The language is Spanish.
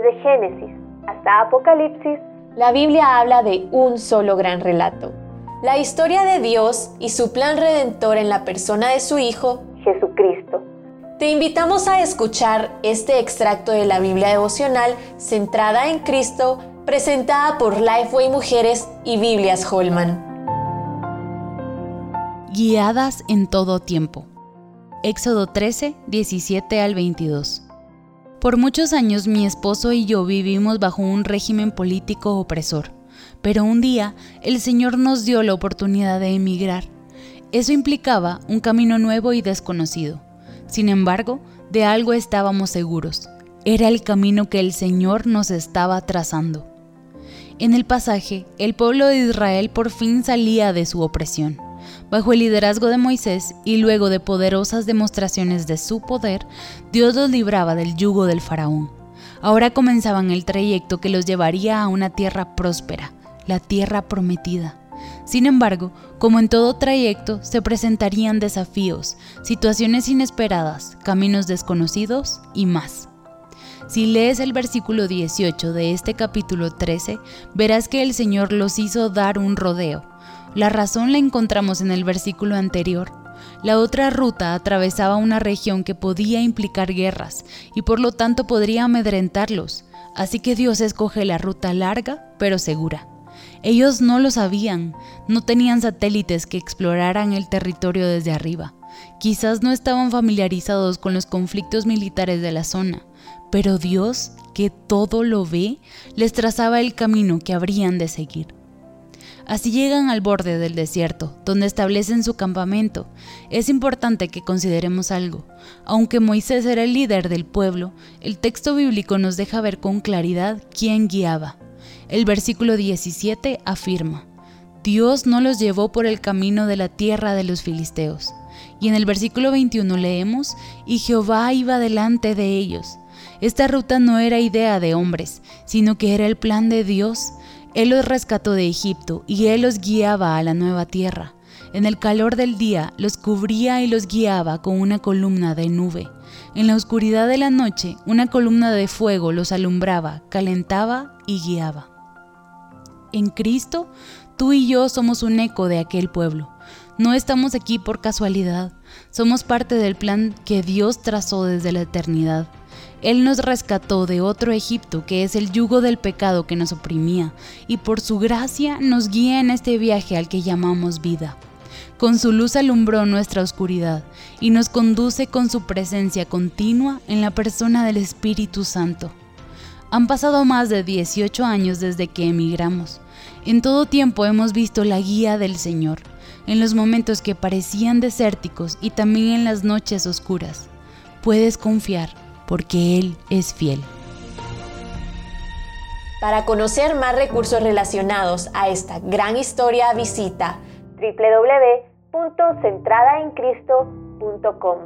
Desde Génesis hasta Apocalipsis, la Biblia habla de un solo gran relato. La historia de Dios y su plan redentor en la persona de su Hijo, Jesucristo. Te invitamos a escuchar este extracto de la Biblia devocional centrada en Cristo, presentada por Lifeway Mujeres y Biblias Holman. Guiadas en todo tiempo. Éxodo 13, 17 al 22. Por muchos años mi esposo y yo vivimos bajo un régimen político opresor, pero un día el Señor nos dio la oportunidad de emigrar. Eso implicaba un camino nuevo y desconocido. Sin embargo, de algo estábamos seguros. Era el camino que el Señor nos estaba trazando. En el pasaje, el pueblo de Israel por fin salía de su opresión. Bajo el liderazgo de Moisés y luego de poderosas demostraciones de su poder, Dios los libraba del yugo del faraón. Ahora comenzaban el trayecto que los llevaría a una tierra próspera, la tierra prometida. Sin embargo, como en todo trayecto, se presentarían desafíos, situaciones inesperadas, caminos desconocidos y más. Si lees el versículo 18 de este capítulo 13, verás que el Señor los hizo dar un rodeo, la razón la encontramos en el versículo anterior. La otra ruta atravesaba una región que podía implicar guerras y por lo tanto podría amedrentarlos, así que Dios escoge la ruta larga pero segura. Ellos no lo sabían, no tenían satélites que exploraran el territorio desde arriba. Quizás no estaban familiarizados con los conflictos militares de la zona, pero Dios, que todo lo ve, les trazaba el camino que habrían de seguir. Así llegan al borde del desierto, donde establecen su campamento. Es importante que consideremos algo. Aunque Moisés era el líder del pueblo, el texto bíblico nos deja ver con claridad quién guiaba. El versículo 17 afirma, Dios no los llevó por el camino de la tierra de los filisteos. Y en el versículo 21 leemos, y Jehová iba delante de ellos. Esta ruta no era idea de hombres, sino que era el plan de Dios él los rescató de Egipto y Él los guiaba a la nueva tierra. En el calor del día los cubría y los guiaba con una columna de nube. En la oscuridad de la noche una columna de fuego los alumbraba, calentaba y guiaba. En Cristo, tú y yo somos un eco de aquel pueblo. No estamos aquí por casualidad, somos parte del plan que Dios trazó desde la eternidad. Él nos rescató de otro Egipto que es el yugo del pecado que nos oprimía, y por su gracia nos guía en este viaje al que llamamos vida. Con su luz alumbró nuestra oscuridad y nos conduce con su presencia continua en la persona del Espíritu Santo. Han pasado más de 18 años desde que emigramos. En todo tiempo hemos visto la guía del Señor, en los momentos que parecían desérticos y también en las noches oscuras. Puedes confiar porque Él es fiel. Para conocer más recursos relacionados a esta gran historia, visita www.centradaencristo.com.